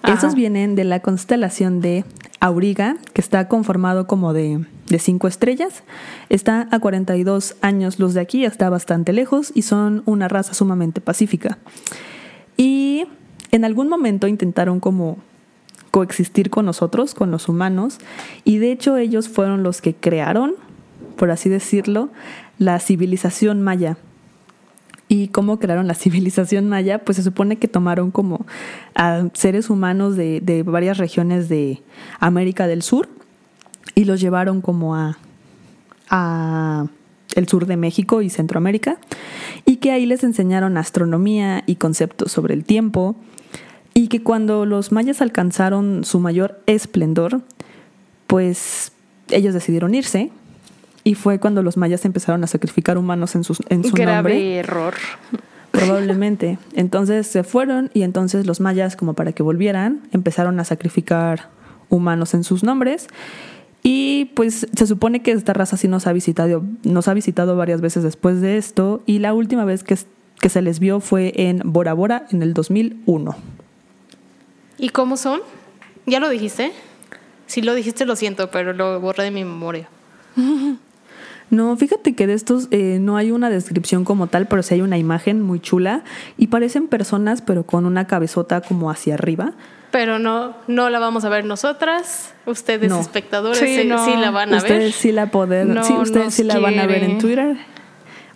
Ajá. Esos vienen de la constelación de Auriga, que está conformado como de, de cinco estrellas. Está a 42 años luz de aquí, está bastante lejos y son una raza sumamente pacífica. Y en algún momento intentaron como coexistir con nosotros, con los humanos, y de hecho ellos fueron los que crearon, por así decirlo, la civilización maya. ¿Y cómo crearon la civilización maya? Pues se supone que tomaron como a seres humanos de, de varias regiones de América del Sur y los llevaron como a, a el sur de México y Centroamérica y que ahí les enseñaron astronomía y conceptos sobre el tiempo y que cuando los mayas alcanzaron su mayor esplendor, pues ellos decidieron irse y fue cuando los mayas empezaron a sacrificar humanos en, sus, en su Grave nombre. error. Probablemente. Entonces se fueron y entonces los mayas, como para que volvieran, empezaron a sacrificar humanos en sus nombres. Y pues se supone que esta raza sí nos ha visitado, nos ha visitado varias veces después de esto. Y la última vez que, que se les vio fue en Bora Bora en el 2001. ¿Y cómo son? ¿Ya lo dijiste? Si lo dijiste, lo siento, pero lo borré de mi memoria. No, fíjate que de estos eh, no hay una descripción como tal, pero sí hay una imagen muy chula y parecen personas, pero con una cabezota como hacia arriba. Pero no, no la vamos a ver nosotras. Ustedes, No. espectadores, Sí, sí, no. sí la van a ustedes ver. sí la poder, No sí, ustedes sí la van a ver en Twitter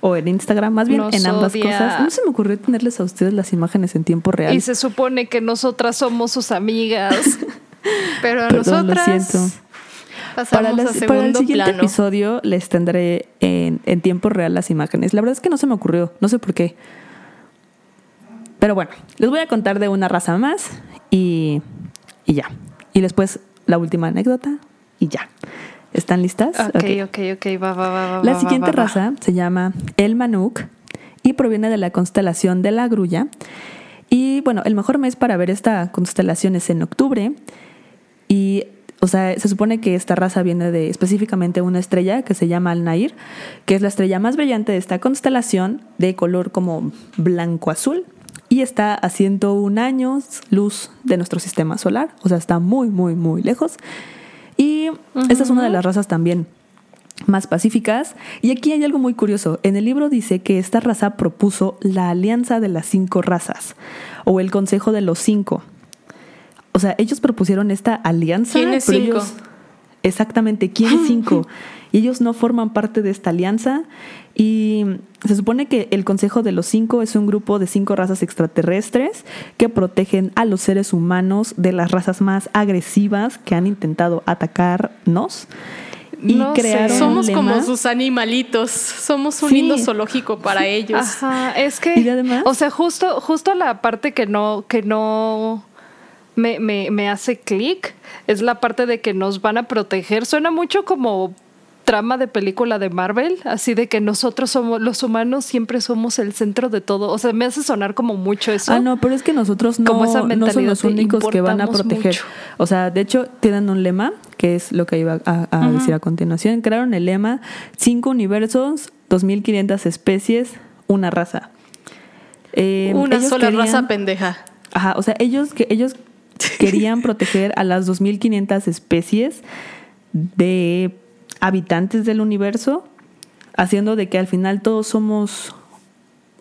o en Instagram, más bien Nos en ambas odia. cosas. No se me ocurrió tenerles a ustedes las imágenes en tiempo real. Y se supone que nosotras somos sus amigas. Pero Perdón, lo nosotras siento. Para, las- para el siguiente plano. episodio les tendré en, en tiempo real las imágenes. La verdad es que no se me ocurrió, no sé por qué. Pero bueno, les voy a contar de una raza más y, y ya. Y después la última anécdota y ya. ¿Están listas? ok, Ok. ok, va, va, va, va. La va, siguiente va, va. raza se llama el Manuk y proviene de la constelación de la Grulla. Y bueno, el mejor mes para ver esta constelación es en octubre. Y, o sea, se supone que esta raza viene de específicamente una estrella que se llama Al-Nair, que es la estrella más brillante de esta constelación, de color como blanco-azul. Y está a 101 años luz de nuestro sistema solar. O sea, está muy, muy, muy lejos. Y esta es una de las razas también más pacíficas. Y aquí hay algo muy curioso. En el libro dice que esta raza propuso la alianza de las cinco razas o el consejo de los cinco. O sea, ellos propusieron esta alianza. ¿Quiénes pero cinco? ellos- exactamente, ¿quiénes cinco? Y ellos no forman parte de esta alianza. Y se supone que el Consejo de los Cinco es un grupo de cinco razas extraterrestres que protegen a los seres humanos de las razas más agresivas que han intentado atacarnos. Y No sé. crearon Somos como sus animalitos. Somos un Sí. lindo zoológico para ellos. Ajá, es que. Y además- O sea, justo, justo la parte que no, que no me, me, me hace clic es la parte de que nos van a proteger. Suena mucho como trama de película de Marvel, así de que nosotros somos, los humanos siempre somos el centro de todo. O sea, me hace sonar como mucho eso. Ah, no, pero es que nosotros no, Como esa no son mentalidad los únicos que van a proteger. mucho. O sea, de hecho, tienen un lema, que es lo que iba a, a decir a continuación. Crearon el lema, cinco universos, 2500 especies, una raza. Eh, Una sola querían- raza pendeja. Ajá, o sea, ellos, que ellos querían proteger a las 2500 especies de habitantes del universo, haciendo de que al final todos somos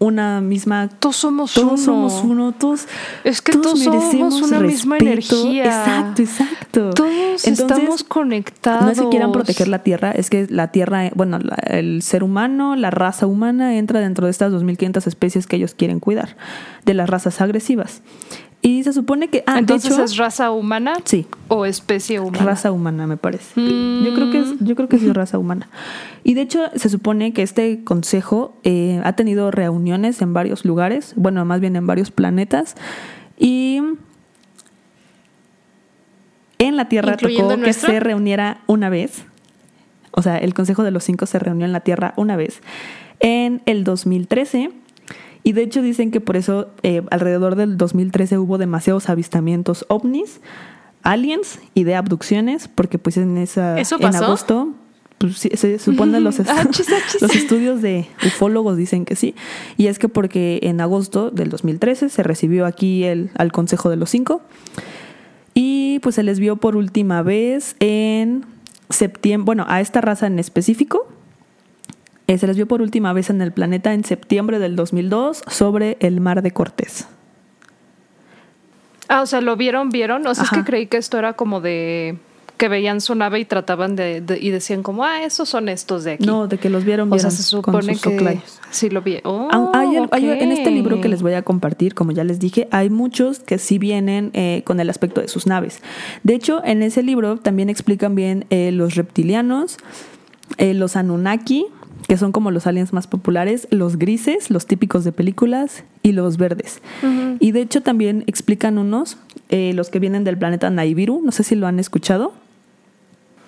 una misma todos somos todos uno. somos uno, todos Es que todos somos merecemos una misma energía. Exacto, exacto. Todos Entonces, estamos conectados. No es que quieran proteger la Tierra, es que la Tierra, bueno, la- el ser humano, la raza humana entra dentro de estas 2500 especies que ellos quieren cuidar, de las razas agresivas. Y se supone que, ah, Entonces de hecho, es raza humana sí, o especie humana. raza humana me parece. Mm. Yo creo que es, yo creo que es raza humana. Y de hecho se supone que este consejo eh, ha tenido reuniones en varios lugares, bueno, más bien en varios planetas y en la Tierra ¿Incluyendo tocó que nuestro? se reuniera una vez. O sea, el Consejo de los Cinco se reunió en la Tierra una vez en el 2013. Y de hecho dicen que por eso eh, alrededor del 2013 hubo demasiados avistamientos ovnis, aliens y de abducciones, porque pues en esa ¿Eso en agosto pues, sí, se supone los, est- Achis, achis. los estudios de ufólogos dicen que sí. Y es que porque en agosto del 2013 se recibió aquí el, al Consejo de los Cinco. Y Y pues se les vio por última vez en septiembre, bueno, a esta raza en específico, eh, se les vio por última vez en el planeta en septiembre del 2002 sobre el mar de Cortés. Ah, o sea, ¿lo vieron, vieron? O sea, es Ajá. que creí que esto era como de que veían su nave y trataban de, de- y decían como, ah, esos son estos de aquí. No, de que los vieron, o sea, vieron se con supone sus que soclayos. sí lo vi. Oh, hay en este libro que les voy a compartir, como ya les dije, hay muchos que sí vienen eh, con el aspecto de sus naves. De hecho, en ese libro también explican bien eh, los reptilianos, eh, los Anunnaki, que son como los aliens más populares, los grises, los típicos de películas, y los verdes. Y de hecho también explican unos, eh, los que vienen del planeta Naibiru, no sé si lo han escuchado,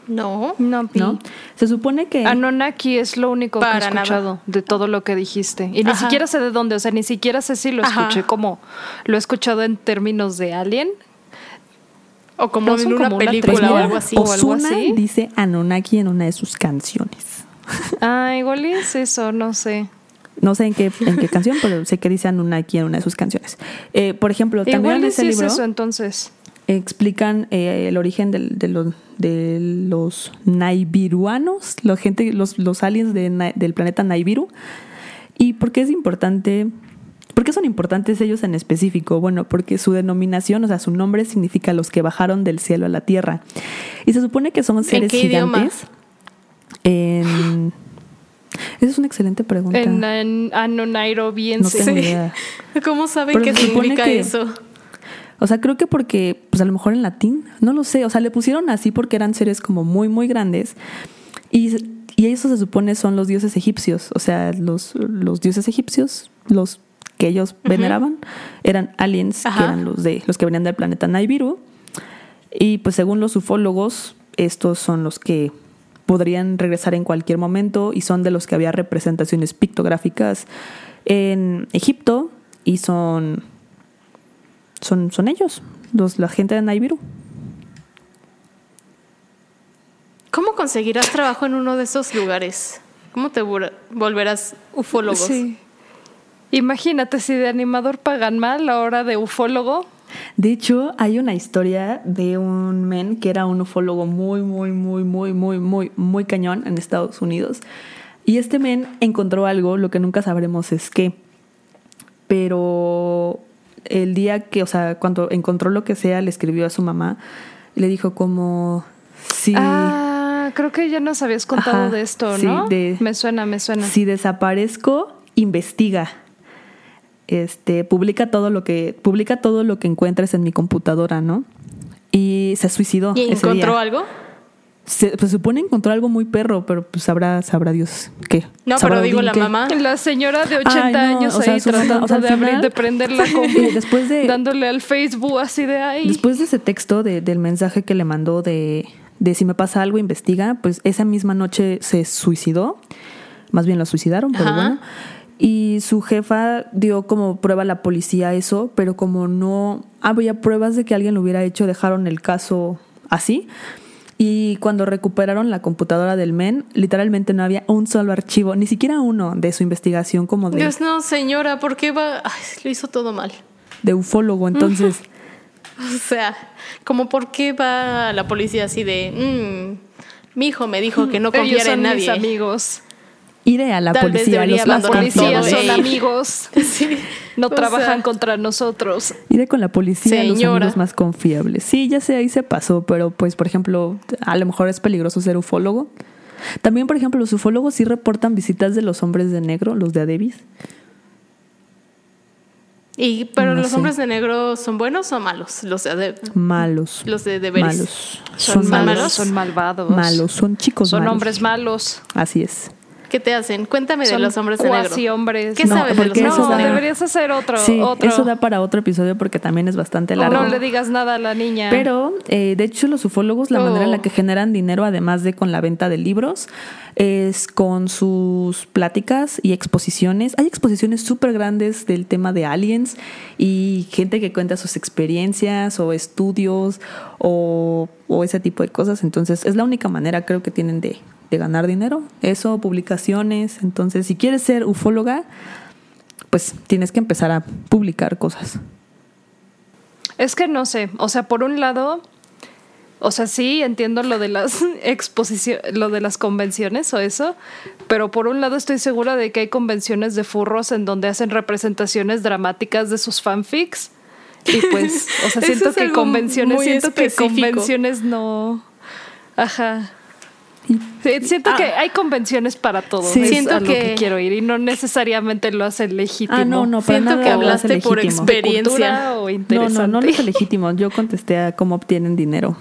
No. No. ¿no? Se supone que... Anunnaki es lo único que he Para nada. escuchado de todo lo que dijiste. Y ni Ajá. siquiera sé de dónde, o sea, ni siquiera sé si lo Ajá. escuché como lo he escuchado en términos de alien. O como No en una como película o algo así. o algo Ozuna así. dice Anunnaki en una de sus canciones. Ah, igual es eso, no sé. No sé en qué, en qué canción, pero sé que dice Anunnaki en una de sus canciones. Eh, por ejemplo, también Igual en es ese libro eso entonces. explican eh, el origen de, los, de los Naibiruanos, la gente, los, los aliens de del planeta Naibiru. ¿Y por qué es importante? ¿Por qué son importantes ellos en específico? Bueno, porque su denominación, o sea, su nombre significa los que bajaron del cielo a la tierra. Y se supone que son seres qué idioma? En... Esa es una excelente pregunta. En, en Anunnairobiense. No tengo idea. ¿Cómo saben qué significa que- eso? O sea, creo que porque, pues a lo mejor en latín, no lo sé. O sea, le pusieron así porque eran seres como muy, muy grandes. Y, y eso se supone son los dioses egipcios. O sea, los, los dioses egipcios, los que ellos veneraban, eran aliens, que eran los, de, los que venían del planeta Naibiru. Y pues según los ufólogos, estos son los que podrían regresar en cualquier momento y son de los que había representaciones pictográficas en Egipto y son son, son ellos, los, la gente de Naibiru. ¿Cómo conseguirás trabajo en uno de esos lugares? ¿Cómo te vol- volverás ufólogo? Sí. Imagínate si de animador pagan mal, ahora de ufólogo. De hecho, hay una historia de un men que era un ufólogo muy, muy, muy, muy, muy, muy, muy cañón en Estados Unidos. Y este men encontró algo, lo que nunca sabremos es qué. Pero el día que, o sea, cuando encontró lo que sea, le escribió a su mamá y le dijo como, sí, Ah, creo que ya nos habías contado Ajá, de esto, sí, ¿no? de- Me suena, me suena. si desaparezco, investiga. Este, publica todo lo que publica todo lo que encuentres en mi computadora, ¿no? Y se suicidó. ¿Y ese encontró día. algo? Se, pues supone encontró algo muy perro, pero pues sabrá, sabrá Dios qué. No, pero digo la qué. mamá. La señora de 80 Ay, no, años o sea, ahí tratando o sea, de abrir, de prender la compu, después de dándole al Facebook así de ahí. después de ese texto de- del mensaje que le mandó de, de si me pasa algo investiga, pues esa misma noche se suicidó. Más bien lo suicidaron, pero Ajá. bueno. Y su jefa dio como prueba a la policía eso, pero como no había pruebas de que alguien lo hubiera hecho, dejaron el caso así. Y cuando recuperaron la computadora del men, literalmente no había un solo archivo, ni siquiera uno de su investigación como de, Dios, no, señora, ¿por qué va? Ay, lo hizo todo mal. de ufólogo. Entonces, O sea, como por qué va la policía así de, mm, mi hijo me dijo que no Ellos confiara son en mis nadie. amigos. Iré a la Tal vez policía. debería los policías todo, son amigos. Sí. No O trabajan sea, contra nosotros. Iré con la policía, los Señora. amigos más confiables. Sí, ya sé, ahí se pasó, pero pues, por ejemplo, a lo mejor es peligroso ser ufólogo. También, por ejemplo, los ufólogos sí reportan visitas de los hombres de negro, los de Adebis. Y, pero No los sé. hombres de negro son buenos o malos? Los de, Malos. los de deberes. Malos. Son, malos, malos. son malvados. Malos, son chicos Son malos. hombres malos. Así es. ¿Qué te hacen? Cuéntame de los hombres de negro. hombres. ¿Qué No, sabes de los hombres No, de da- negro? deberías hacer otro. sí, otro. eso da para otro episodio porque también es bastante largo. No le digas nada a la niña. Pero, eh, de hecho, los ufólogos, la manera en la Oh. que generan dinero, además de con la venta de libros, es con sus pláticas y exposiciones. Hay exposiciones súper grandes del tema de aliens y gente que cuenta sus experiencias o estudios o, o ese tipo de cosas. Entonces, es la única manera, creo que tienen de, de ganar dinero. Eso, publicaciones. Entonces, si quieres ser ufóloga, pues tienes que empezar a publicar cosas. Es que no sé, o sea, por un lado, O sea, sí, entiendo lo de las exposiciones, lo de las convenciones o eso, pero por un lado estoy segura de que hay convenciones de furros en donde hacen representaciones dramáticas de sus fanfics. Y pues, o sea, siento es que convenciones, siento que convenciones no. Ajá. Sí, siento Ah. que hay convenciones para todo. Sí. es Siento a lo que... que- quiero ir y no necesariamente lo hace legítimo. Ah, no, no, para Siento nada que hablaste por legítimo. exper- ¿De cultura experiencia. o No, interesante? no, no lo hace legítimo. Yo contesté a cómo obtienen dinero.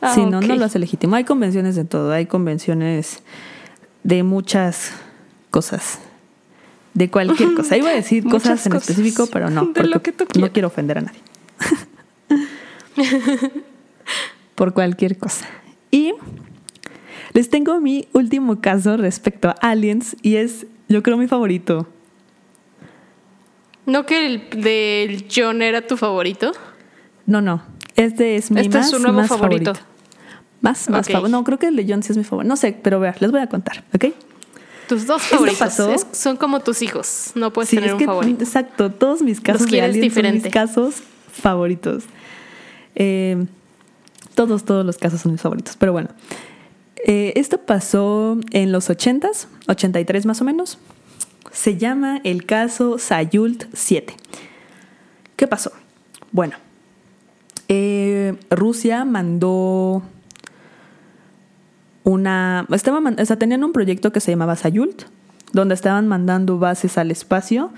Ah, sí, no, ok. no lo hace legítimo. Hay convenciones de todo. Hay convenciones de muchas cosas. De cualquier cosa. Iba a decir Muchas cosas en cosas. específico, pero no. De porque lo que tú no quiero ofender a nadie. Por cualquier cosa. Y les tengo mi último caso respecto a aliens y es, yo creo, mi favorito. ¿No que el del John era tu favorito? No, no. Este es mi Este es más, su nuevo más favorito. Más, más favorito. No, creo que el de John sí es mi favorito. No sé, pero vean, les voy a contar, ¿ok? Tus dos favoritos. pasó- Es- son como tus hijos. No puedes Sí, tener es un que, favorito. exacto, todos mis casos de son mis casos favoritos. Eh, todos, todos los casos son mis favoritos. Pero bueno, eh, esto pasó en los 80s, 83 más o menos. Se llama el caso Sayult 7. ¿Qué pasó? Bueno, eh, Rusia mandó una. Estaba, o sea, tenían un proyecto que se llamaba Sayult, donde estaban mandando bases al espacio.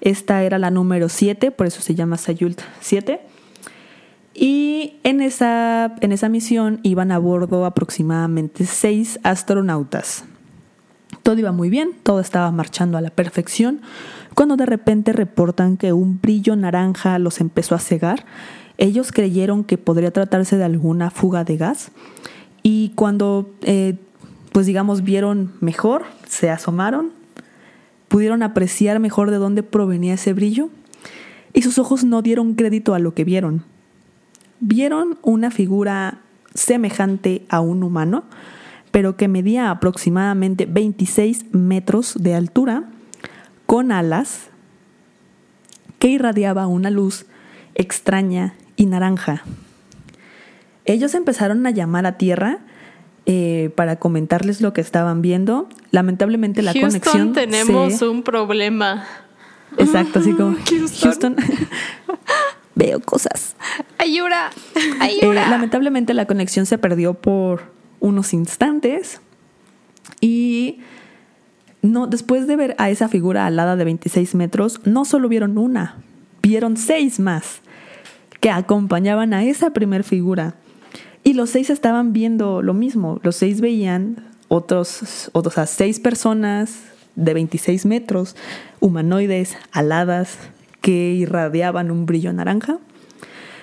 Esta era la número 7, por eso se llama Sayult 7. Y en esa, en esa misión iban a bordo aproximadamente seis astronautas. Todo iba muy bien, todo estaba marchando a la perfección, cuando de repente reportan que un brillo naranja los empezó a cegar. Ellos creyeron que podría tratarse de alguna fuga de gas y cuando, eh, pues digamos, vieron mejor, se asomaron, pudieron apreciar mejor de dónde provenía ese brillo y sus ojos no dieron crédito a lo que vieron. Vieron una figura semejante a un humano, pero que medía aproximadamente 26 metros de altura, con alas, que irradiaba una luz extraña y naranja. Ellos empezaron a llamar a tierra eh, para comentarles lo que estaban viendo. Lamentablemente la Houston, conexión tenemos se- un problema. Exacto, así como Houston. Houston. Veo cosas. Ayura, Eh, lamentablemente la conexión se perdió por unos instantes y no, después de ver a esa figura alada de 26 metros, no solo vieron una, vieron seis más que acompañaban a esa primer figura. Y los seis estaban viendo lo mismo, los seis veían otros, o sea, seis personas de 26 metros, humanoides, aladas, que irradiaban un brillo naranja.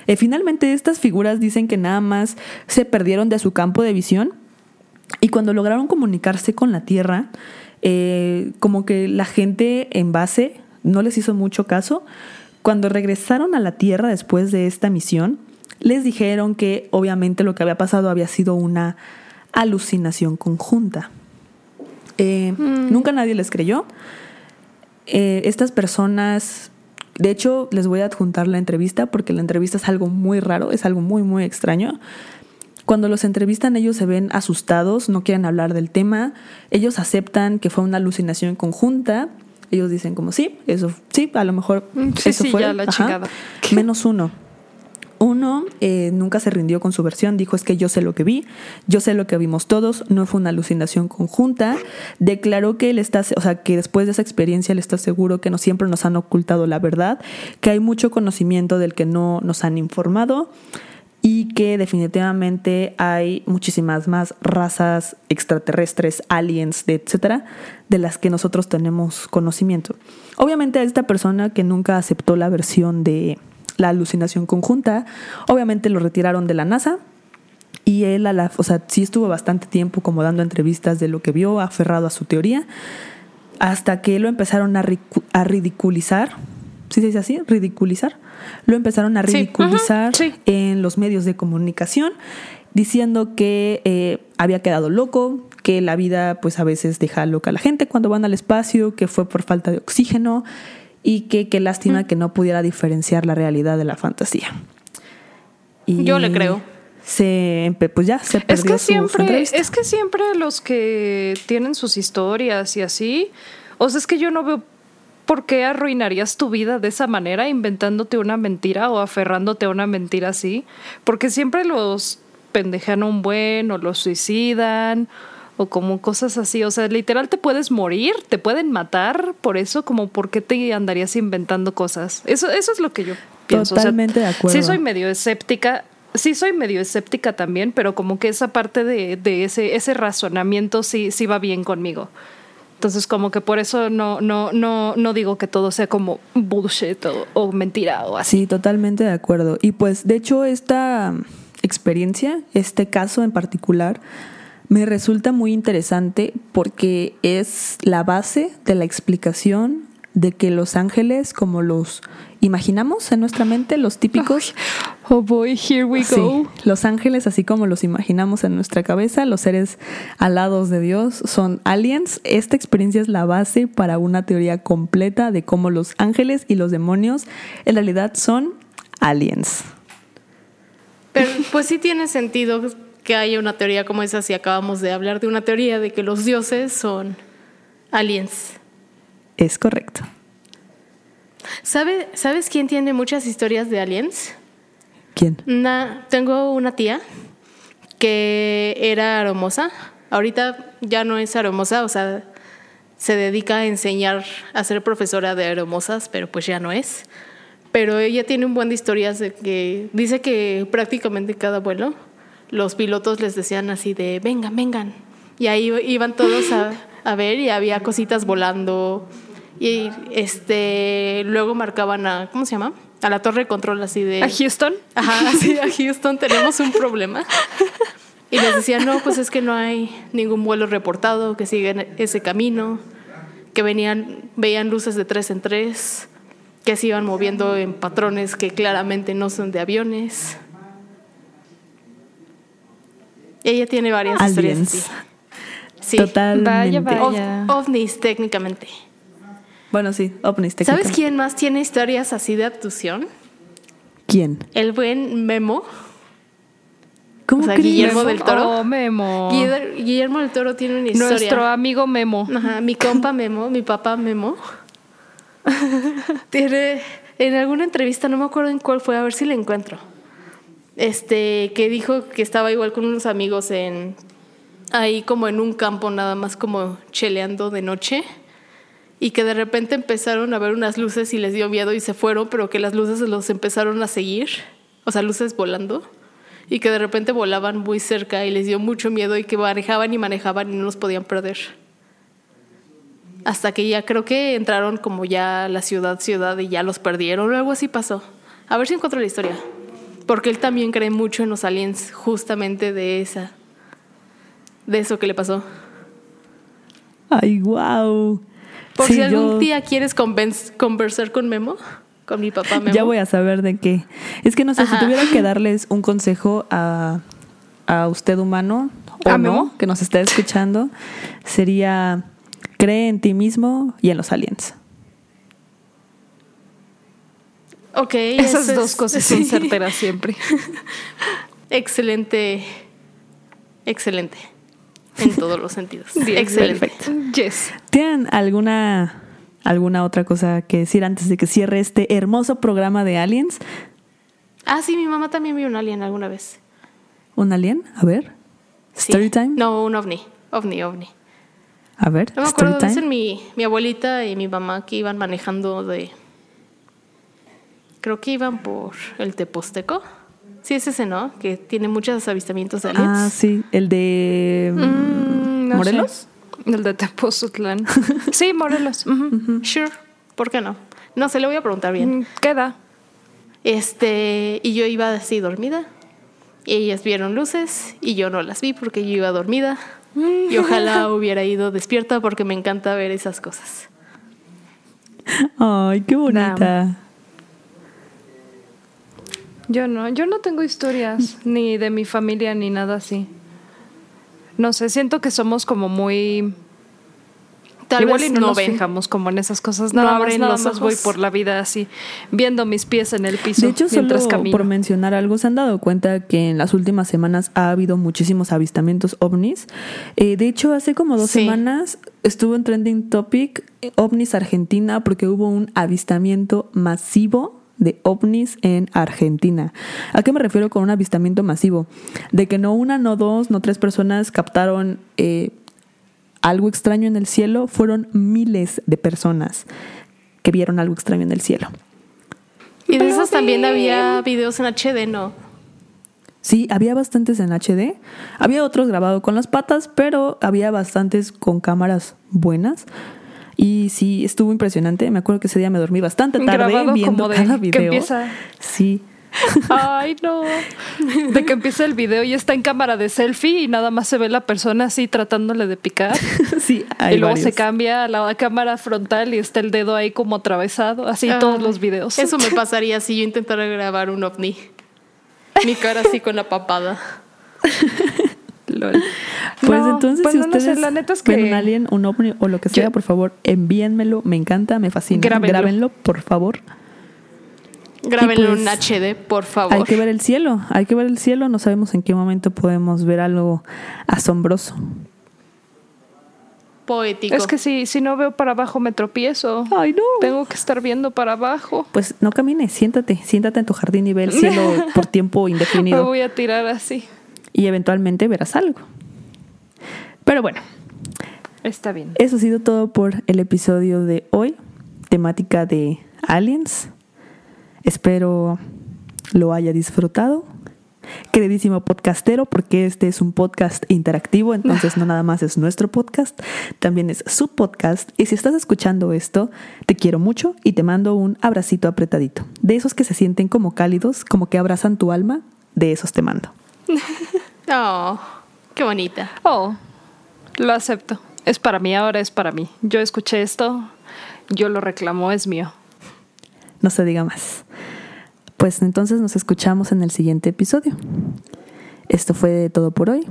Eh, finalmente estas figuras dicen que nada más se perdieron de su campo de visión y cuando lograron comunicarse con la Tierra, eh, como que la gente en base no les hizo mucho caso. Cuando regresaron a la Tierra después de esta misión, les dijeron que obviamente lo que había pasado había sido una alucinación conjunta. Eh, Nunca nadie les creyó. Eh, estas personas, de hecho, les voy a adjuntar la entrevista porque la entrevista es algo muy raro, es algo muy, muy extraño. Cuando los entrevistan ellos se ven asustados, no quieren hablar del tema, ellos aceptan que fue una alucinación conjunta, ellos dicen como sí, eso sí, a lo mejor Mm, sí, eso sí, fue, ya la menos uno. Uno eh, nunca se rindió con su versión, dijo es que yo sé lo que vi, yo sé lo que vimos todos, no fue una alucinación conjunta. Declaró que él está, o sea, que después de esa experiencia él está seguro que no siempre nos han ocultado la verdad, que hay mucho conocimiento del que no nos han informado y que definitivamente hay muchísimas más razas extraterrestres, aliens, etcétera, de las que nosotros tenemos conocimiento. Obviamente esta persona que nunca aceptó la versión de la alucinación conjunta, obviamente lo retiraron de la NASA y él a la, o sea, sí estuvo bastante tiempo como dando entrevistas de lo que vio, aferrado a su teoría, hasta que lo empezaron a, ridiculizar. ¿Sí se dice así? Ridiculizar. Lo empezaron a Sí, ridiculizar sí. en los medios de comunicación, diciendo que eh, había quedado loco, que la vida pues a veces deja loca a la gente cuando van al espacio, que fue por falta de oxígeno y que qué lástima que no pudiera diferenciar la realidad de la fantasía. Y- Yo le creo. se pues ya se Es perdió que su- su siempre, es que siempre los que tienen sus historias y así, o sea, es que yo no veo por qué arruinarías tu vida de esa manera, inventándote una mentira o aferrándote a una mentira así, porque siempre los pendejan un buen o los suicidan o como cosas así, o sea, literal te puedes morir, te pueden matar por eso, como por qué te andarías inventando cosas. Eso, eso es lo que yo pienso. O sea, Totalmente de acuerdo. Sí soy medio escéptica. Sí soy medio escéptica también, pero como que esa parte de, de ese, ese razonamiento sí, sí va bien conmigo. Entonces, como que por eso no, no, no, no digo que todo sea como bullshit o, o mentira o así. Sí, totalmente de acuerdo. Y pues, de hecho, esta experiencia, este caso en particular, me resulta muy interesante porque es la base de la explicación de que los ángeles, como los imaginamos en nuestra mente, los típicos, Oh boy, here we Sí, los ángeles, así como los imaginamos en nuestra cabeza, los seres alados de Dios, son aliens. Esta experiencia es la base para una teoría completa de cómo los ángeles y los demonios en realidad son aliens. Pero pues sí tiene sentido que haya una teoría como esa si acabamos de hablar de una teoría de que los dioses son aliens. Es correcto. ¿Sabe, ¿Sabes quién tiene muchas historias de aliens? ¿Quién? Una- tengo una tía que era aromosa. Ahorita ya no es aromosa, o sea, se dedica a enseñar a ser profesora de aromosas, pero pues ya no es. Pero ella tiene un buen de historias de que dice que prácticamente cada vuelo los pilotos les decían así de vengan, vengan. Y ahí iban todos a, a ver y había cositas volando. Y este luego marcaban a, ¿cómo se llama? A la torre de control así de ¿A Houston? Ajá, sí, a Houston tenemos un problema. Y les decían, no, pues es que no hay ningún vuelo reportado que siga ese camino, que venían, veían luces de tres en tres, que se iban moviendo en patrones que claramente no son de aviones. Ella tiene varias historias Aliens. así. Sí. Totalmente. Vaya, Ov- vaya. ovnis técnicamente. Bueno, sí, ovnis ¿Sabes técnicamente. quién más tiene historias así de abducción? ¿Quién? El buen Memo. ¿Cómo O sea? Guillermo del Toro. Oh, Memo. Guiller- Guillermo del Toro tiene una historia. Nuestro amigo Memo. Ajá, mi compa Memo, mi papá Memo. Tiene en alguna entrevista, no me acuerdo en cuál fue, a ver si la encuentro. Este, que dijo que estaba igual con unos amigos en ahí como en un campo nada más como cheleando de noche y que de repente empezaron a ver unas luces y les dio miedo y se fueron, pero que las luces los empezaron a seguir, o sea, luces volando y que de repente volaban muy cerca y les dio mucho miedo y que manejaban y manejaban y no los podían perder. Hasta que ya creo que entraron como ya la ciudad, ciudad y ya los perdieron o algo así pasó. A ver si encuentro la historia. Porque él también cree mucho en los aliens, justamente de esa. De eso que le pasó. Ay, wow. Por Sí, si algún yo día quieres conversar con Memo, con mi papá Memo. Ya voy a saber de qué. Es que no sé, Ajá. si tuviera que darles un consejo a, a usted humano o ¿A no, Memo? que nos está escuchando, sería cree en ti mismo y en los aliens. Ok, Esas eso dos es- cosas sí. son certeras siempre. Excelente. Excelente. En todos los sentidos. Bien, Excelente. perfecto. Yes. ¿Tienen alguna alguna otra cosa que decir antes de que cierre este hermoso programa de aliens? Ah, sí, mi mamá también vio un alien alguna vez. ¿Un alien? A ver. Sí. Story time. No, un ovni. Ovni, ovni. A ver. No me acuerdo, dicen mi, mi abuelita y mi mamá que iban manejando de... Creo que iban por el Teposteco. Sí, es ese, ¿no? Que tiene muchos avistamientos de aliens. Ah, sí, el de Mm, no Morelos. sé. El de Tepozotlán. sí, Morelos. Sure, ¿por qué no? No se le voy a preguntar bien. Mm, Queda. Este, y yo iba así dormida. Y ellas vieron luces y yo no las vi porque yo iba dormida. Y ojalá hubiera ido despierta porque me encanta ver esas cosas. Ay, qué bonita. Yo no, yo no tengo historias ni de mi familia ni nada así. No sé, siento que somos como muy Tal Igual vez y no, no nos ven. fijamos como en esas cosas. No Nada más, abren los más voy por la vida así, viendo mis pies en el piso De hecho, mientras solo camino. por mencionar algo, se han dado cuenta que en las últimas semanas ha habido muchísimos avistamientos ovnis. Eh, de hecho, hace como dos Sí. semanas estuvo en Trending Topic eh, ovnis Argentina porque hubo un avistamiento masivo de ovnis en Argentina. ¿A qué me refiero con un avistamiento masivo? De que no una, no dos, no tres personas captaron eh, algo extraño en el cielo, fueron miles de personas que vieron algo extraño en el cielo. Y de esas también había videos en HD, ¿no? Sí, había bastantes en HD. Había otros grabados con las patas, pero había bastantes con cámaras buenas. Y sí, estuvo impresionante. Me acuerdo que ese día me dormí bastante tarde Grabado viendo como de cada que video. empieza- Sí. Ay, no. De que empieza el video y está en cámara de selfie y nada más se ve la persona así tratándole de picar. sí, y hay luego se cambia a la cámara frontal y está el dedo ahí como atravesado. Así todos los videos. Eso me pasaría si yo intentara grabar un ovni. Mi cara así con la papada. Lol. Pues No, entonces, pues si no, no sé, ustedes la neta es ven que un alien, un ovni o lo que sea, Yo- por favor, envíenmelo. Me encanta, me fascina. Grábenlo. Grábenlo, por favor. Grábenlo pues, en HD, por favor. Hay que ver el cielo, hay que ver el cielo. No sabemos en qué momento podemos ver algo asombroso. Poético. es que si, si no veo para abajo me tropiezo. Ay, no. Tengo que estar viendo para abajo. Pues no camines, siéntate, siéntate en tu jardín y ve el cielo por tiempo Me indefinido voy a tirar así. Y eventualmente verás algo. Pero bueno, Está bien. eso ha sido todo por el episodio de hoy, temática de aliens. Espero lo haya disfrutado. Queridísimo podcastero, porque este es un podcast interactivo, entonces no nada más es nuestro podcast, también es su podcast. Y si estás escuchando esto, te quiero mucho y te mando un abracito apretadito. De esos que se sienten como cálidos, como que abrazan tu alma, de esos te mando. Oh, qué bonita. Oh, lo acepto. Es para mí, ahora es para mí. Yo escuché esto, yo lo reclamo, es mío. No se diga más. Pues entonces nos escuchamos en el siguiente episodio. Esto fue todo por hoy,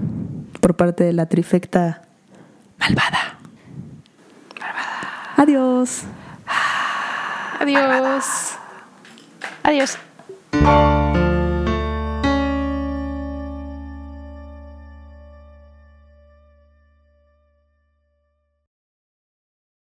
por parte de la trifecta malvada. Malvada. Adiós. Adiós. Adiós.